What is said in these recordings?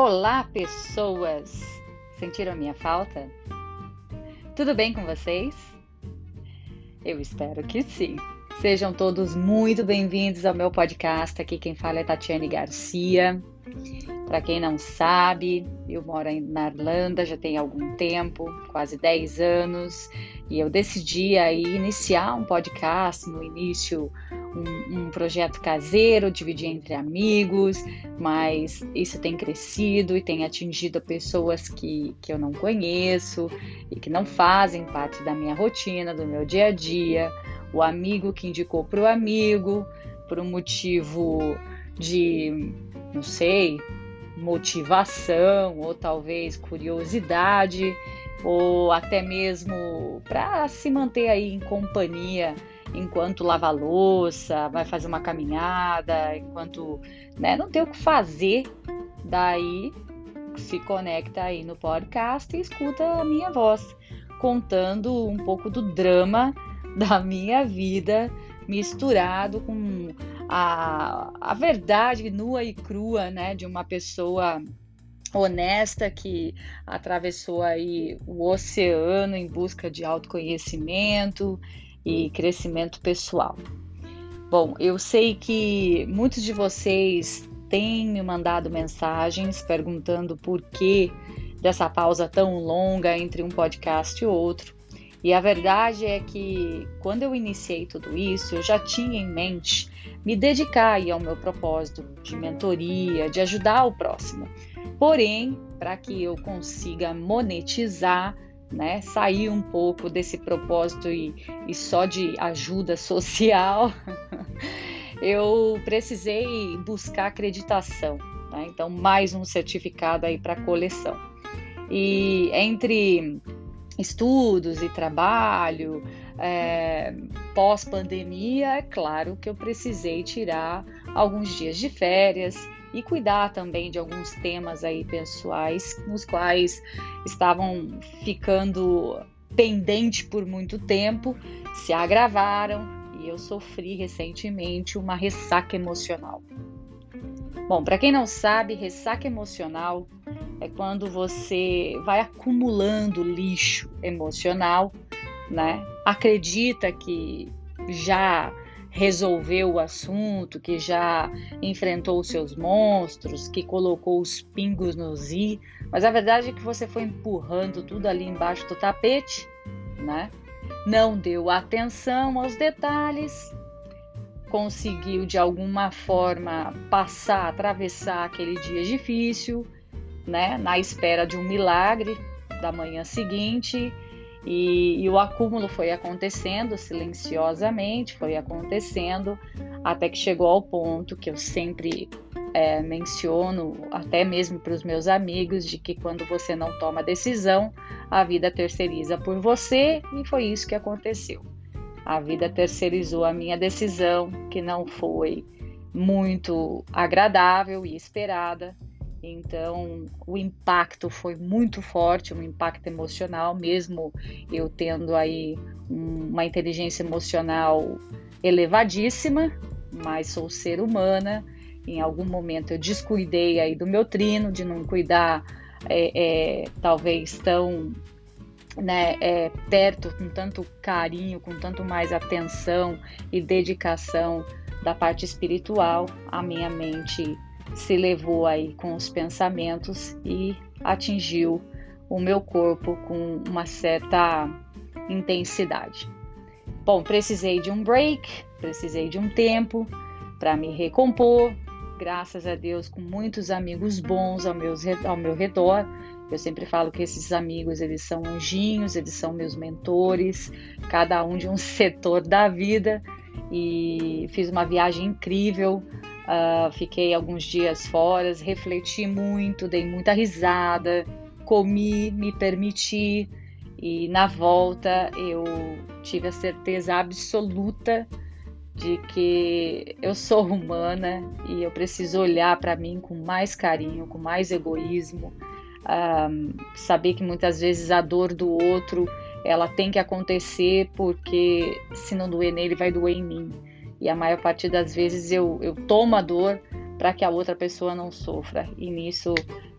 Olá, pessoas! Sentiram a minha falta? Tudo bem com vocês? Eu espero que sim. Sejam todos muito bem-vindos ao meu podcast. Aqui quem fala é Tatiane Garcia. Para quem não sabe, eu moro na Irlanda já tem algum tempo, quase 10 anos, e eu decidi aí iniciar um podcast no início, um, um projeto caseiro, dividir entre amigos, mas isso tem crescido e tem atingido pessoas que, que eu não conheço e que não fazem parte da minha rotina, do meu dia a dia, o amigo que indicou para o amigo, por um motivo de, não sei, motivação ou talvez curiosidade ou até mesmo para se manter aí em companhia enquanto lava louça, vai fazer uma caminhada, enquanto né, não tem o que fazer, daí se conecta aí no podcast e escuta a minha voz contando um pouco do drama da minha vida misturado com a, a verdade nua e crua, né, de uma pessoa honesta que atravessou aí o oceano em busca de autoconhecimento e crescimento pessoal. Bom, eu sei que muitos de vocês têm me mandado mensagens perguntando por que dessa pausa tão longa entre um podcast e outro. E a verdade é que quando eu iniciei tudo isso, eu já tinha em mente me dedicar ao meu propósito de mentoria, de ajudar o próximo. Porém, para que eu consiga monetizar, né, sair um pouco desse propósito e, e só de ajuda social, eu precisei buscar acreditação. Né? Então, mais um certificado aí para coleção. E entre estudos e trabalho, é, pós-pandemia, é claro que eu precisei tirar alguns dias de férias e cuidar também de alguns temas aí pessoais nos quais estavam ficando pendente por muito tempo, se agravaram e eu sofri recentemente uma ressaca emocional. Bom, para quem não sabe, ressaca emocional é quando você vai acumulando lixo emocional, né? Acredita que já resolveu o assunto, que já enfrentou os seus monstros, que colocou os pingos nos i, mas a verdade é que você foi empurrando tudo ali embaixo do tapete, né? Não deu atenção aos detalhes, conseguiu de alguma forma passar, atravessar aquele dia difícil, né, na espera de um milagre da manhã seguinte. E, e, o acúmulo foi acontecendo silenciosamente, foi acontecendo até que chegou ao ponto que eu sempre é, menciono, até mesmo para os meus amigos, de que quando você não toma decisão, a vida terceiriza por você, e foi isso que aconteceu. A vida terceirizou a minha decisão, que não foi muito agradável e esperada, então, o impacto foi muito forte, um impacto emocional, mesmo eu tendo aí uma inteligência emocional elevadíssima, mas sou ser humana. Em algum momento eu descuidei aí do meu trino, de não cuidar é, é, talvez tão né, é, perto, com tanto carinho, com tanto mais atenção e dedicação da parte espiritual, a minha mente se levou aí com os pensamentos e atingiu o meu corpo com uma certa intensidade. Bom, precisei de um break, precisei de um tempo para me recompor. Graças a Deus, com muitos amigos bons ao meu, ao meu redor. Eu sempre falo que esses amigos, eles são anjinhos, eles são meus mentores, cada um de um setor da vida. E fiz uma viagem incrível Uh, fiquei alguns dias fora, refleti muito, dei muita risada, comi, me permiti e na volta eu tive a certeza absoluta de que eu sou humana e eu preciso olhar para mim com mais carinho, com mais egoísmo, uh, saber que muitas vezes a dor do outro ela tem que acontecer porque se não doer nele vai doer em mim. E a maior parte das vezes eu, eu tomo a dor para que a outra pessoa não sofra. E nisso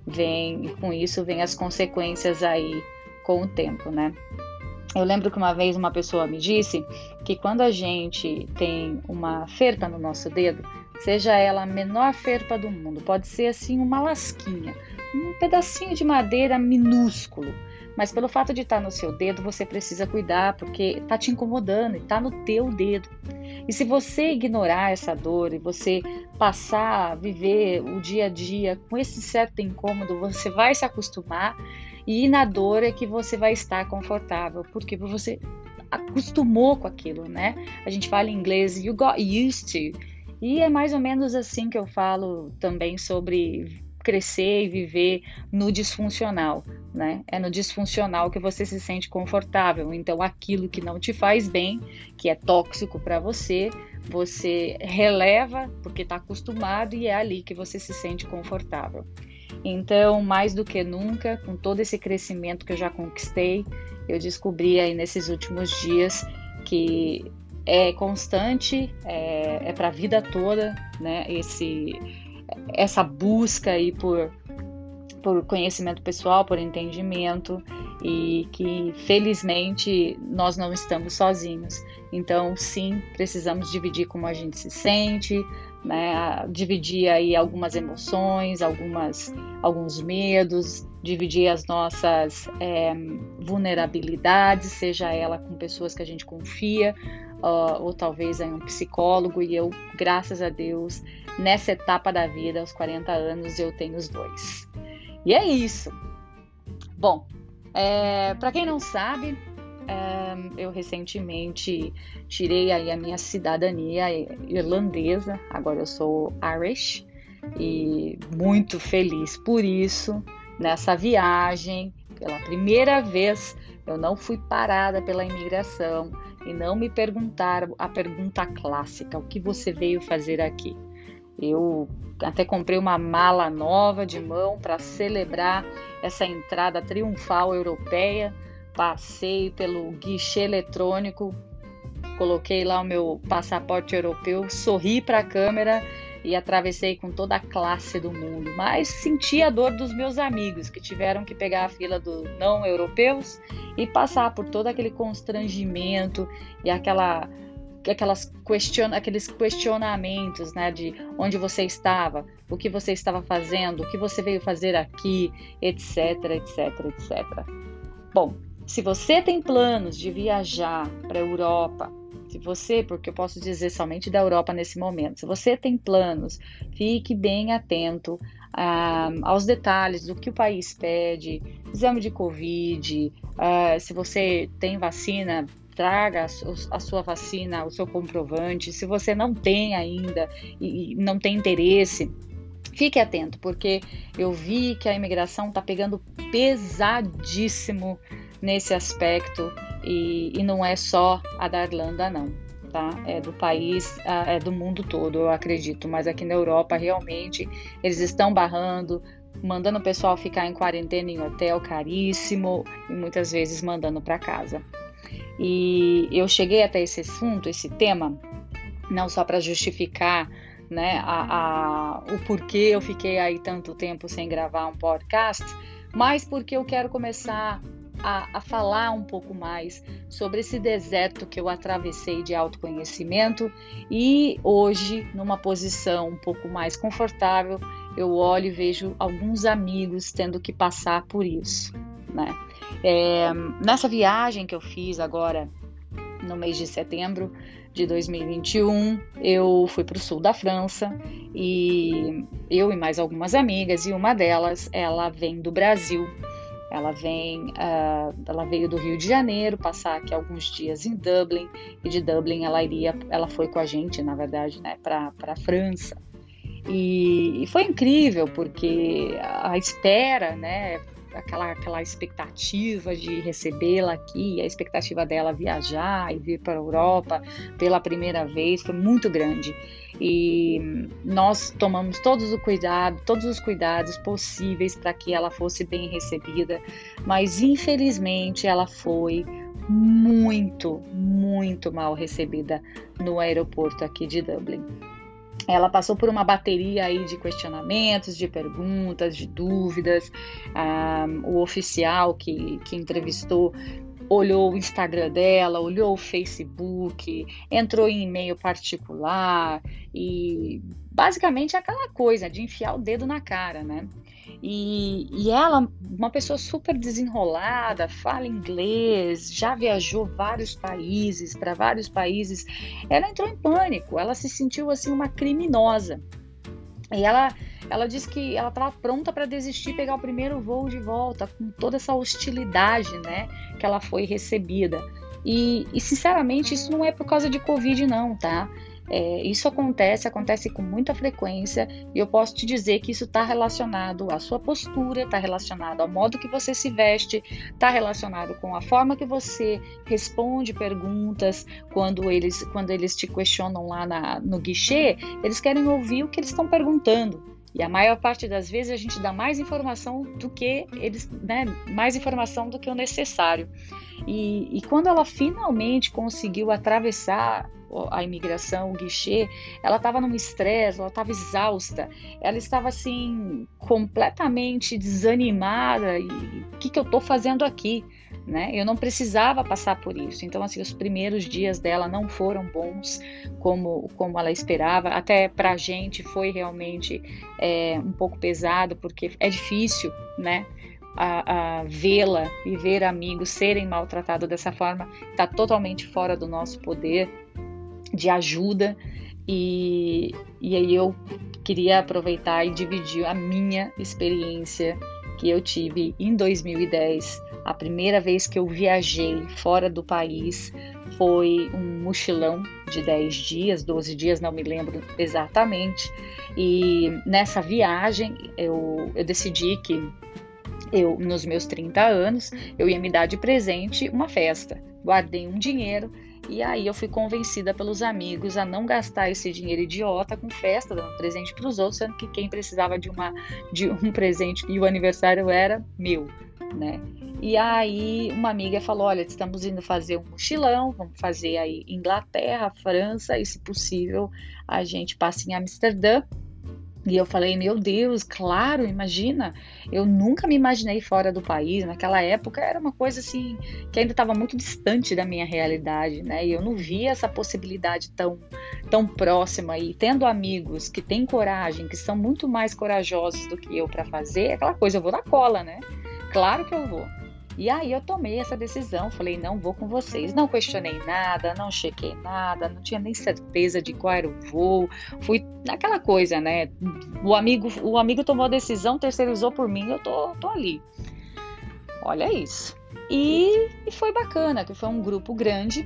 vem com isso vem as consequências aí com o tempo, né? Eu lembro que uma vez uma pessoa me disse que quando a gente tem uma ferpa no nosso dedo, seja ela a menor ferpa do mundo, pode ser assim uma lasquinha, um pedacinho de madeira minúsculo, mas pelo fato de estar no seu dedo, você precisa cuidar porque está te incomodando e está no teu dedo. E se você ignorar essa dor e você passar a viver o dia a dia com esse certo incômodo, você vai se acostumar e na dor é que você vai estar confortável, porque você acostumou com aquilo, né? A gente fala em inglês, you got used to. E é mais ou menos assim que eu falo também sobre crescer e viver no disfuncional, né? É no disfuncional que você se sente confortável. Então, aquilo que não te faz bem, que é tóxico para você, você releva porque está acostumado e é ali que você se sente confortável. Então, mais do que nunca, com todo esse crescimento que eu já conquistei, eu descobri aí nesses últimos dias que é constante, é, é para a vida toda, né? Esse, essa busca aí por, por conhecimento pessoal, por entendimento e que felizmente nós não estamos sozinhos. Então, sim, precisamos dividir como a gente se sente, né? Dividir aí algumas emoções, algumas, alguns medos, dividir as nossas é, vulnerabilidades, seja ela com pessoas que a gente confia, uh, ou talvez em um psicólogo. E eu, graças a Deus, nessa etapa da vida, aos 40 anos, eu tenho os dois. E é isso. Bom, é, para quem não sabe, eu recentemente tirei aí a minha cidadania irlandesa, agora eu sou Irish e muito feliz por isso. Nessa viagem, pela primeira vez, eu não fui parada pela imigração e não me perguntaram a pergunta clássica: o que você veio fazer aqui? Eu até comprei uma mala nova de mão para celebrar essa entrada triunfal europeia passei pelo guichê eletrônico, coloquei lá o meu passaporte europeu, sorri para a câmera e atravessei com toda a classe do mundo. Mas senti a dor dos meus amigos que tiveram que pegar a fila dos não europeus e passar por todo aquele constrangimento e aquela aquelas question, aqueles questionamentos, né, de onde você estava, o que você estava fazendo, o que você veio fazer aqui, etc, etc, etc. Bom, se você tem planos de viajar para a Europa, se você, porque eu posso dizer somente da Europa nesse momento, se você tem planos, fique bem atento ah, aos detalhes do que o país pede, exame de Covid, ah, se você tem vacina, traga a sua vacina, o seu comprovante. Se você não tem ainda e não tem interesse, fique atento, porque eu vi que a imigração está pegando pesadíssimo nesse aspecto e, e não é só a da Irlanda, não. Tá? É do país, é do mundo todo, eu acredito. Mas aqui na Europa, realmente, eles estão barrando, mandando o pessoal ficar em quarentena em hotel caríssimo e muitas vezes mandando para casa. E eu cheguei até esse assunto, esse tema, não só para justificar né, a, a, o porquê eu fiquei aí tanto tempo sem gravar um podcast, mas porque eu quero começar a, a, falar um pouco mais sobre esse deserto que eu atravessei de autoconhecimento e hoje, numa posição um pouco mais confortável, eu olho e vejo alguns amigos tendo que passar por isso. Né? É, nessa viagem que eu fiz agora no mês de setembro de 2021, eu fui para o sul da França e eu e mais algumas amigas, e uma delas, ela vem do Brasil ela vem, uh, ela veio do Rio de Janeiro passar aqui alguns dias em Dublin e de Dublin ela iria, ela foi com a gente, na verdade, né, para a França. E, e, foi incrível porque a espera, né, aquela, aquela expectativa de recebê-la aqui, a expectativa dela viajar e vir para a Europa pela primeira vez foi muito grande. E nós tomamos todos o cuidado, todos os cuidados possíveis para que ela fosse bem recebida, mas infelizmente ela foi muito, muito mal recebida no aeroporto aqui de Dublin. Ela passou por uma bateria aí de questionamentos, de perguntas, de dúvidas. Ah, o oficial que, que entrevistou olhou o Instagram dela, olhou o Facebook, entrou em e-mail particular e basicamente é aquela coisa de enfiar o dedo na cara, né? E, e ela, uma pessoa super desenrolada, fala inglês, já viajou vários países, para vários países, ela entrou em pânico, ela se sentiu assim uma criminosa. E ela, ela disse que ela estava pronta para desistir, pegar o primeiro voo de volta, com toda essa hostilidade, né, que ela foi recebida. E, e sinceramente, isso não é por causa de Covid, não, tá? É, isso acontece, acontece com muita frequência, e eu posso te dizer que isso está relacionado à sua postura, está relacionado ao modo que você se veste, está relacionado com a forma que você responde perguntas quando eles, quando eles te questionam lá na, no guichê, eles querem ouvir o que eles estão perguntando. E a maior parte das vezes a gente dá mais informação do que eles, né, mais informação do que o necessário. E, e quando ela finalmente conseguiu atravessar a imigração, o guichê, ela estava num estresse, ela estava exausta, ela estava assim completamente desanimada e o que, que eu estou fazendo aqui? Né? Eu não precisava passar por isso. Então, assim, os primeiros dias dela não foram bons como, como ela esperava. Até para a gente foi realmente é, um pouco pesado, porque é difícil, né? A, a vê-la e ver amigos serem maltratados dessa forma está totalmente fora do nosso poder de ajuda e, e aí eu queria aproveitar e dividir a minha experiência que eu tive em 2010. A primeira vez que eu viajei fora do país foi um mochilão de 10 dias, 12 dias, não me lembro exatamente. E nessa viagem eu, eu decidi que eu, nos meus 30 anos, eu ia me dar de presente uma festa. Guardei um dinheiro e aí eu fui convencida pelos amigos a não gastar esse dinheiro idiota com festa, dando presente para os outros, sendo que quem precisava de, uma, de um presente e o aniversário era meu, né? E aí uma amiga falou: olha, estamos indo fazer um mochilão, vamos fazer aí Inglaterra, França, e se possível a gente passa em Amsterdã e eu falei, meu Deus, claro, imagina, eu nunca me imaginei fora do país. Naquela época era uma coisa assim que ainda estava muito distante da minha realidade, né? E eu não via essa possibilidade tão, tão próxima. E tendo amigos que têm coragem, que são muito mais corajosos do que eu para fazer, aquela coisa, eu vou na cola, né? Claro que eu vou. E aí eu tomei essa decisão, falei, não vou com vocês. Não questionei nada, não chequei nada, não tinha nem certeza de qual era o voo. Fui naquela coisa, né? O amigo, o amigo tomou a decisão, terceirizou por mim, eu tô, tô ali. Olha isso. E, e foi bacana, que foi um grupo grande,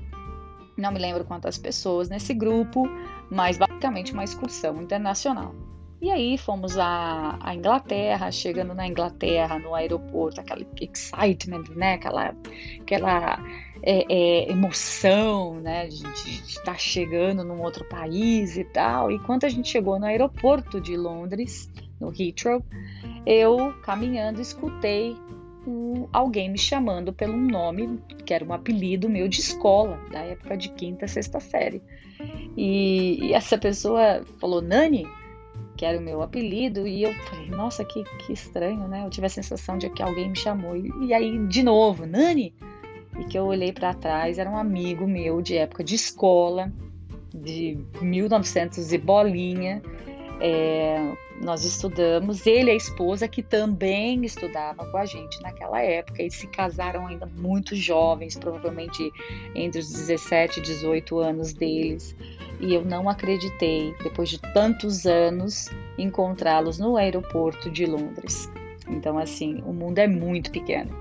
não me lembro quantas pessoas nesse grupo, mas basicamente uma excursão internacional. E aí fomos à, à, Inglaterra, chegando na Inglaterra, no aeroporto, aquele excitement, né? Aquela, aquela é, é, emoção, né? De, estar chegando num outro país e tal. E quando a gente chegou no aeroporto de Londres, no Heathrow, eu caminhando escutei um, alguém me chamando pelo nome que era um apelido meu de escola, da época de quinta, sexta série. E, e essa pessoa falou, Nani, que era o meu apelido, e eu falei, nossa, que, que estranho, né? Eu tive a sensação de que alguém me chamou. E, e aí, de novo, Nani! E que eu olhei para trás, era um amigo meu de época de escola, de 1900 e bolinha. É, nós estudamos, ele e a esposa, que também estudava com a gente naquela época, e se casaram ainda muito jovens, provavelmente entre os 17 e 18 anos deles e eu não acreditei, depois de tantos anos, encontrá-los no aeroporto de Londres. Então, assim, o mundo é muito pequeno.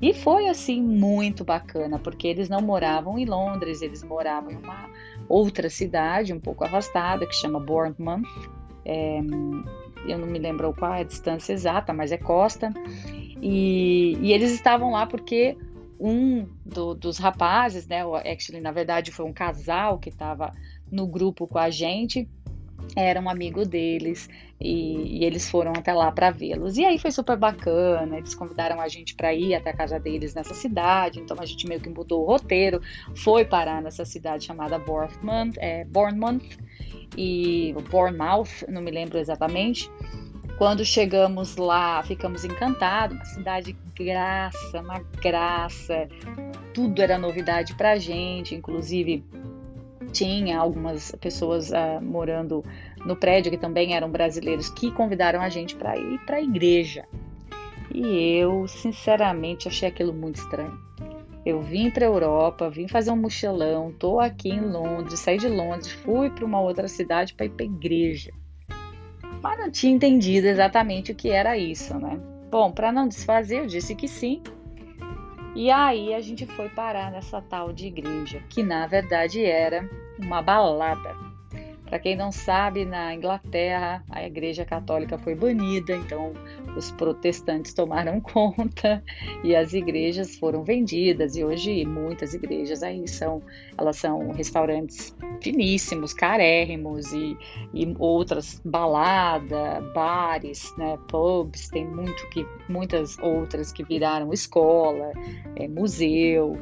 E foi assim muito bacana, porque eles não moravam em Londres, eles moravam em uma outra cidade um pouco afastada que chama Bournemouth. É, eu não me lembro qual é a distância exata, mas é costa. E, e eles estavam lá porque um do, dos rapazes, né, actually, na verdade foi um casal que estava no grupo com a gente. era um amigo deles e, e eles foram até lá para vê-los. E aí foi super bacana, eles convidaram a gente para ir até a casa deles nessa cidade, então a gente meio que mudou o roteiro, foi parar nessa cidade chamada Bournemouth, é, Bournemouth e Bournemouth, não me lembro exatamente. Quando chegamos lá, ficamos encantados, uma cidade graça, uma graça, tudo era novidade pra gente, inclusive tinha algumas pessoas uh, morando no prédio que também eram brasileiros que convidaram a gente para ir para a igreja. E eu, sinceramente, achei aquilo muito estranho. Eu vim para a Europa, vim fazer um mochilão, tô aqui em Londres, saí de Londres, fui para uma outra cidade para ir para a igreja. Mas não tinha entendido exatamente o que era isso, né? Bom, para não desfazer, eu disse que sim e aí a gente foi parar nessa tal de igreja, que na verdade era uma balada. Para quem não sabe, na Inglaterra a Igreja Católica foi banida, então os protestantes tomaram conta e as igrejas foram vendidas. E hoje muitas igrejas aí são elas são restaurantes finíssimos, carérrimos e, e outras balada, bares, né, pubs, tem muito que muitas outras que viraram escola, é, museu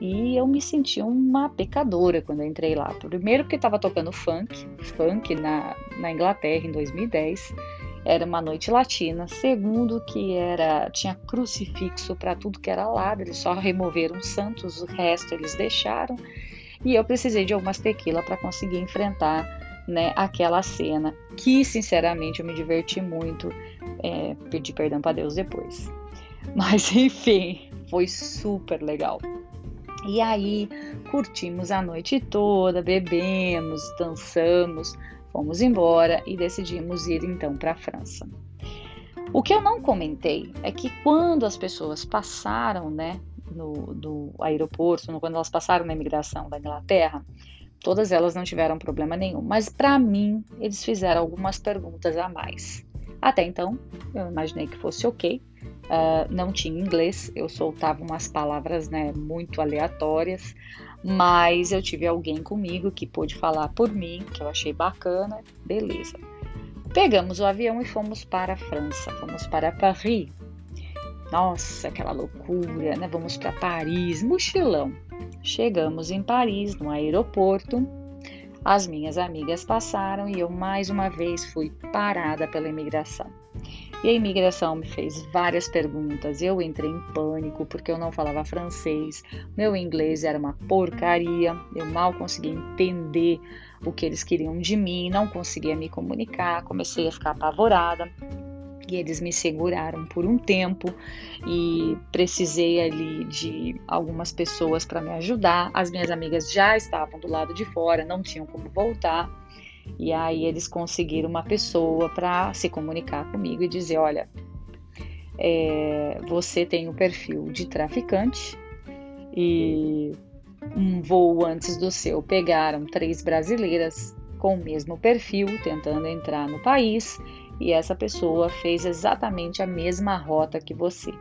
e eu me senti uma pecadora quando eu entrei lá. Primeiro porque estava tocando funk, funk na, na Inglaterra em 2010. Era uma noite latina. Segundo que era tinha crucifixo para tudo que era lado. Eles só removeram santos, o resto eles deixaram. E eu precisei de algumas tequila para conseguir enfrentar né, aquela cena. Que sinceramente eu me diverti muito. É, pedi perdão para Deus depois. Mas enfim, foi super legal. E aí curtimos a noite toda, bebemos, dançamos, fomos embora e decidimos ir então para a França. O que eu não comentei é que quando as pessoas passaram, né, no do aeroporto, quando elas passaram na imigração da Inglaterra, todas elas não tiveram problema nenhum. Mas para mim, eles fizeram algumas perguntas a mais. Até então, eu imaginei que fosse ok, Uh, não tinha inglês, eu soltava umas palavras né, muito aleatórias, mas eu tive alguém comigo que pôde falar por mim, que eu achei bacana, beleza. Pegamos o avião e fomos para a França, fomos para Paris. Nossa, aquela loucura, né? Vamos para Paris, mochilão. Chegamos em Paris, no aeroporto. As minhas amigas passaram e eu mais uma vez fui parada pela imigração. E a imigração me fez várias perguntas. Eu entrei em pânico porque eu não falava francês, meu inglês era uma porcaria, eu mal conseguia entender o que eles queriam de mim, não conseguia me comunicar, comecei a ficar apavorada. E eles me seguraram por um tempo e precisei ali de algumas pessoas para me ajudar. As minhas amigas já estavam do lado de fora, não tinham como voltar. E aí eles conseguiram uma pessoa para se comunicar comigo e dizer: olha, é, você tem o um perfil de traficante e um voo antes do seu pegaram três brasileiras com o mesmo perfil tentando entrar no país e essa pessoa fez exatamente a mesma rota que você.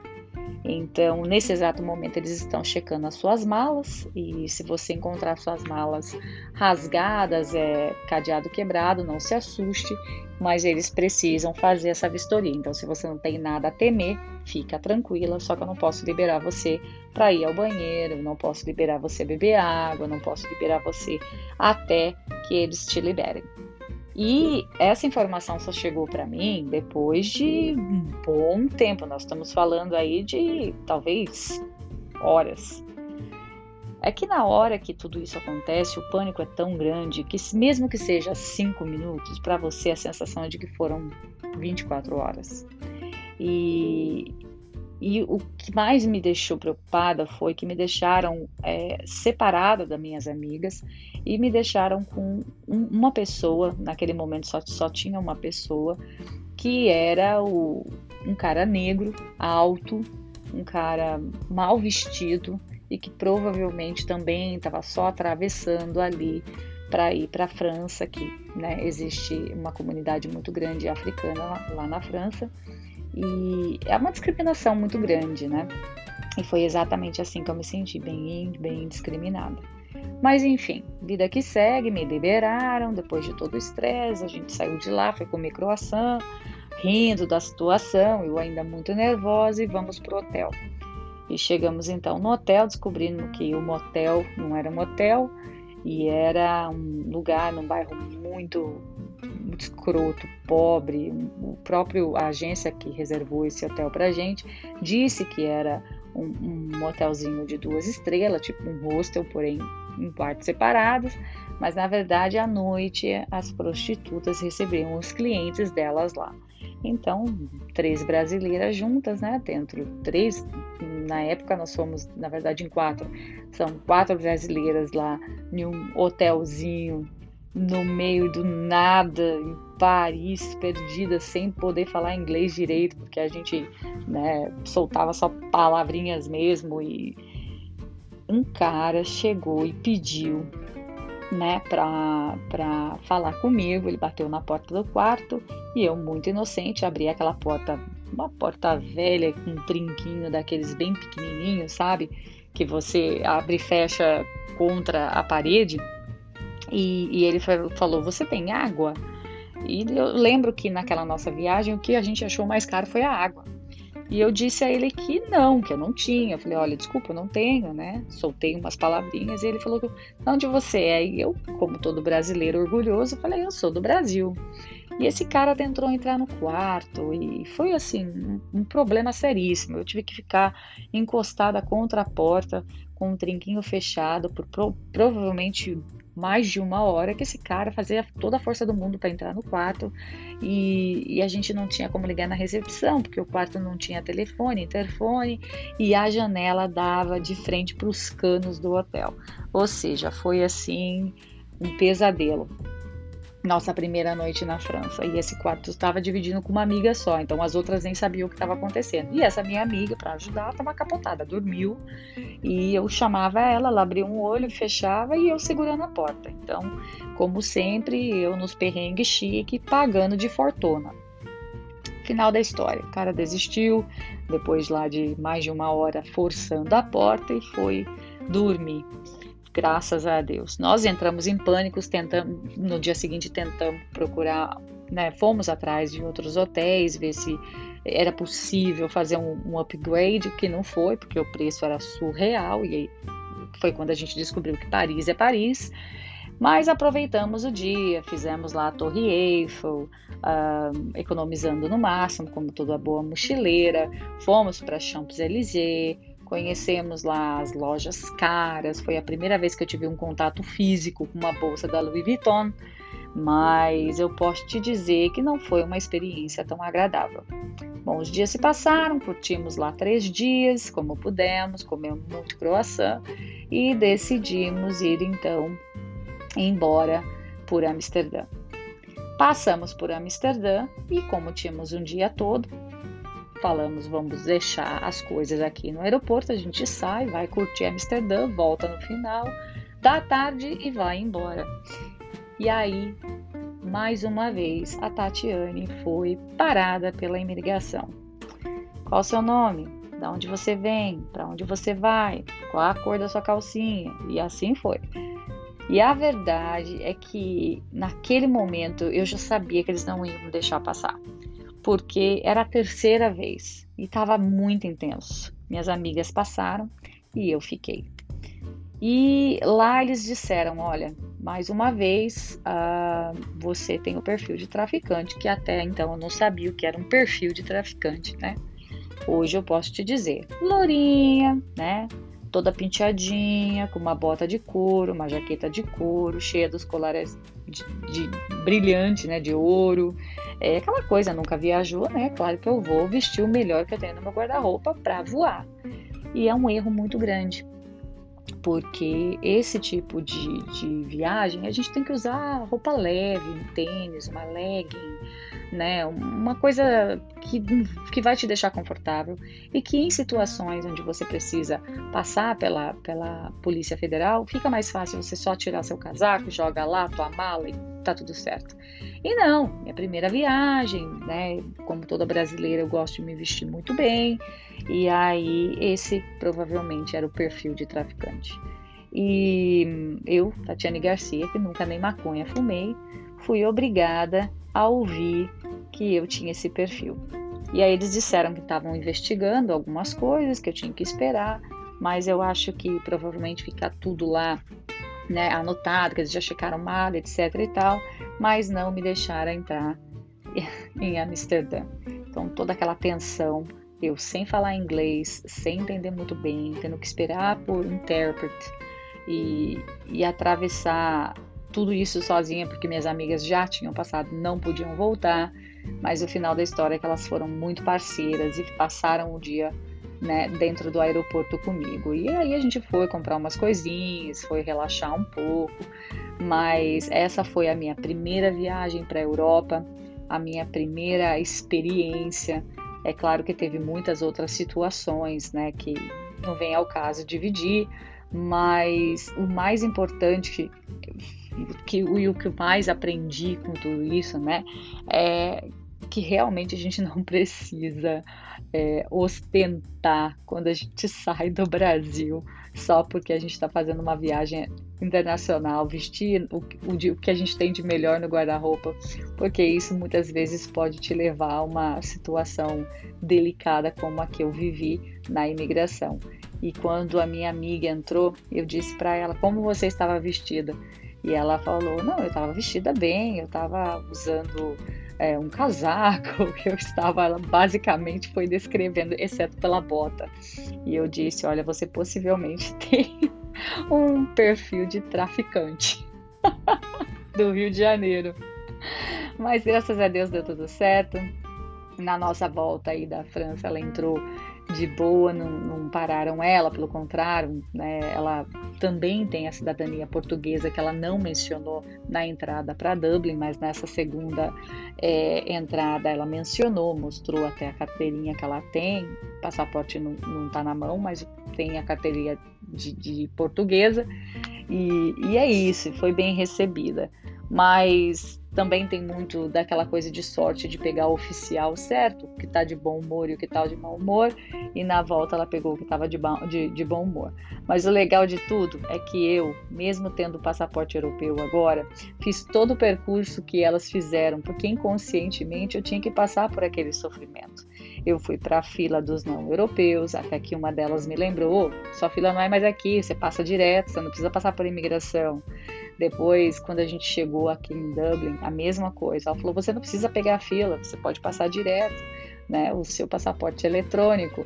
Então, nesse exato momento, eles estão checando as suas malas e se você encontrar suas malas rasgadas, é, cadeado quebrado, não se assuste, mas eles precisam fazer essa vistoria. Então, se você não tem nada a temer, fica tranquila, só que eu não posso liberar você para ir ao banheiro, não posso liberar você beber água, não posso liberar você até que eles te liberem. E essa informação só chegou para mim depois de um bom tempo. Nós estamos falando aí de talvez horas. É que na hora que tudo isso acontece, o pânico é tão grande que, mesmo que seja cinco minutos, para você a sensação é de que foram 24 horas. E, e o que mais me deixou preocupada foi que me deixaram é, separada das minhas amigas e me deixaram com um, uma pessoa, naquele momento só, só tinha uma pessoa, que era o, um cara negro, alto, um cara mal vestido e que provavelmente também estava só atravessando ali para ir para a França, que né, existe uma comunidade muito grande africana lá, lá na França. E é uma discriminação muito grande, né? E foi exatamente assim que eu me senti, bem, bem discriminada. Mas enfim, vida que segue, me liberaram depois de todo o estresse, a gente saiu de lá, foi comer croissant, rindo da situação, eu ainda muito nervosa e vamos pro hotel. E chegamos então no hotel, descobrindo que o motel não era motel e era um lugar num bairro muito, muito escroto, pobre. O próprio a agência que reservou esse hotel pra gente disse que era um, um motelzinho de duas estrelas, tipo um hostel, porém em quartos separados, mas na verdade à noite as prostitutas recebiam os clientes delas lá. Então, três brasileiras juntas, né? Dentro, três, na época nós fomos, na verdade, em quatro. São quatro brasileiras lá em um hotelzinho no meio do nada, em Paris, perdida, sem poder falar inglês direito, porque a gente né, soltava só palavrinhas mesmo. E um cara chegou e pediu né, pra, pra falar comigo. Ele bateu na porta do quarto e eu, muito inocente, abri aquela porta, uma porta velha com um trinquinho daqueles bem pequenininhos, sabe? Que você abre e fecha contra a parede. E, e ele falou: Você tem água? E eu lembro que naquela nossa viagem o que a gente achou mais caro foi a água. E eu disse a ele que não, que eu não tinha. Eu falei, olha, desculpa, eu não tenho, né? Soltei umas palavrinhas e ele falou, de onde você é? E eu, como todo brasileiro orgulhoso, falei, eu sou do Brasil. E esse cara tentou entrar no quarto e foi assim, um, um problema seríssimo. Eu tive que ficar encostada contra a porta com um trinquinho fechado por pro, provavelmente mais de uma hora que esse cara fazia toda a força do mundo para entrar no quarto e, e, a gente não tinha como ligar na recepção porque o quarto não tinha telefone, interfone e a janela dava de frente para os canos do hotel. Ou seja, foi assim um pesadelo nossa primeira noite na França. E esse quarto estava dividindo com uma amiga só, então as outras nem sabiam o que estava acontecendo. E essa minha amiga, para ajudar, estava capotada, dormiu. E eu chamava ela, ela abria um olho, fechava e eu segurando a porta. Então, como sempre, eu nos perrengues chique, pagando de fortuna. Final da história. O cara desistiu, depois lá de mais de uma hora forçando a porta e foi dormir graças a Deus. Nós entramos em pânico, no dia seguinte tentamos procurar, né, fomos atrás de outros hotéis, ver se era possível fazer um, um upgrade, que não foi, porque o preço era surreal, e aí foi quando a gente descobriu que Paris é Paris. Mas aproveitamos o dia, fizemos lá a Torre Eiffel, uh, economizando no máximo, como toda boa mochileira, fomos para Champs-Élysées, Conhecemos lá as lojas caras. Foi a primeira vez que eu tive um contato físico com uma bolsa da Louis Vuitton, mas eu posso te dizer que não foi uma experiência tão agradável. Bom, os dias se passaram, curtimos lá três dias, como pudemos, comemos muito croissant e decidimos ir então embora por Amsterdã. Passamos por Amsterdã e, como tínhamos um dia todo, falamos, vamos deixar as coisas aqui no aeroporto, a gente sai, vai curtir Amsterdã, volta no final da tarde e vai embora. E aí, mais uma vez, a Tatiane foi parada pela imigração. Qual o seu nome? Da onde você vem? Para onde você vai? Qual a cor da sua calcinha? E assim foi. E a verdade é que naquele momento eu já sabia que eles não iam deixar passar porque era a terceira vez e estava muito intenso. Minhas amigas passaram e eu fiquei. E lá eles disseram: olha, mais uma vez uh, você tem o perfil de traficante, que até então eu não sabia o que era um perfil de traficante, né? Hoje eu posso te dizer: lourinha, né? Toda penteadinha, com uma bota de couro, uma jaqueta de couro, cheia dos colares de, de brilhante, né? De ouro, é aquela coisa, nunca viajou, né? Claro que eu vou vestir o melhor que eu tenho no meu guarda-roupa para voar. E é um erro muito grande, porque esse tipo de, de viagem a gente tem que usar roupa leve, um tênis, uma legging, né? Uma coisa que, que vai te deixar confortável e que em situações onde você precisa passar pela, pela Polícia Federal, fica mais fácil você só tirar seu casaco, joga lá tua mala e tá tudo certo. E não, minha primeira viagem, né? Como toda brasileira, eu gosto de me vestir muito bem. E aí, esse provavelmente era o perfil de traficante. E eu, Tatiane Garcia, que nunca nem maconha fumei, fui obrigada a ouvir que eu tinha esse perfil. E aí eles disseram que estavam investigando algumas coisas, que eu tinha que esperar, mas eu acho que provavelmente fica tudo lá né, anotado, que eles já checaram mal, etc e tal, mas não me deixaram entrar em Amsterdã. Então toda aquela tensão, eu sem falar inglês, sem entender muito bem, tendo que esperar por intérprete e, e atravessar tudo isso sozinha, porque minhas amigas já tinham passado, não podiam voltar, mas o final da história é que elas foram muito parceiras e passaram o dia né, dentro do aeroporto comigo. E aí a gente foi comprar umas coisinhas, foi relaxar um pouco, mas essa foi a minha primeira viagem para a Europa, a minha primeira experiência. É claro que teve muitas outras situações, né, que não vem ao caso dividir, mas o mais importante que o que mais aprendi com tudo isso, né, é que realmente a gente não precisa é, ostentar quando a gente sai do Brasil só porque a gente está fazendo uma viagem internacional, vestir o, o, o, que a gente tem de melhor no guarda-roupa, porque isso muitas vezes pode te levar a uma situação delicada como a que eu vivi na imigração. E quando a minha amiga entrou, eu disse para ela como você estava vestida. E ela falou: Não, eu estava vestida bem, eu estava usando é, um casaco eu estava, ela basicamente foi descrevendo, exceto pela bota. E eu disse: Olha, você possivelmente tem um perfil de traficante do Rio de Janeiro. Mas graças a Deus deu tudo certo. Na nossa volta aí da França, ela entrou de boa, não, não, pararam ela, pelo contrário, né, ela também tem a cidadania portuguesa que ela não mencionou na entrada para Dublin, mas nessa segunda é, entrada ela mencionou, mostrou até a carteirinha que ela tem, passaporte não está na mão, mas tem a carteirinha de, de portuguesa, e, e é isso, foi bem recebida. Mas também tem muito daquela coisa de sorte de pegar o oficial certo, que tá de bom humor e o que tá de mau humor, e na volta ela pegou o que tava de, de, de bom humor. Mas o legal de tudo é que eu, mesmo tendo o passaporte europeu agora, fiz todo o percurso que elas fizeram, porque inconscientemente eu tinha que passar por aquele sofrimento. Eu fui para a fila dos não europeus, até que uma delas me lembrou: sua fila não é mais aqui, você passa direto, você não precisa passar por imigração. Depois, quando a gente chegou aqui em Dublin, a mesma coisa. Ela falou: você não precisa pegar a fila, você pode passar direto. Né, o seu passaporte eletrônico.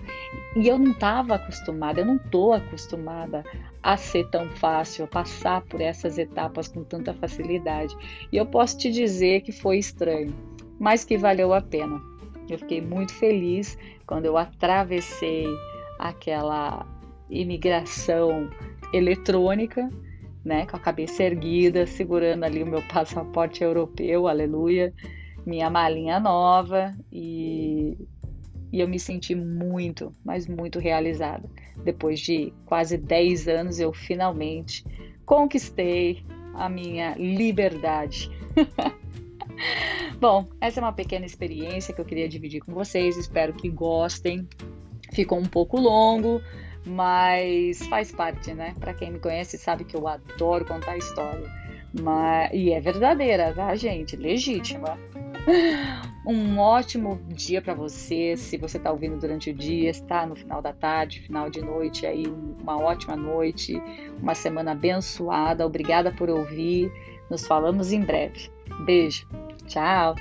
E eu não estava acostumada, eu não estou acostumada a ser tão fácil, a passar por essas etapas com tanta facilidade. E eu posso te dizer que foi estranho, mas que valeu a pena. Eu fiquei muito feliz quando eu atravessei aquela imigração eletrônica né, com a cabeça erguida, segurando ali o meu passaporte europeu, aleluia, minha malinha nova e, e eu me senti muito, mas muito realizada. Depois de quase 10 anos, eu finalmente conquistei a minha liberdade. Bom, essa é uma pequena experiência que eu queria dividir com vocês. Espero que gostem. Ficou um pouco longo, mas faz parte, né? Para quem me conhece sabe que eu adoro contar história. Mas, e é verdadeira, tá, gente? Legítima. Um ótimo dia para você. Se você está ouvindo durante o dia, está no final da tarde, final de noite, aí uma ótima noite, uma semana abençoada. Obrigada por ouvir. Nos falamos em breve. Beijo. Tchau.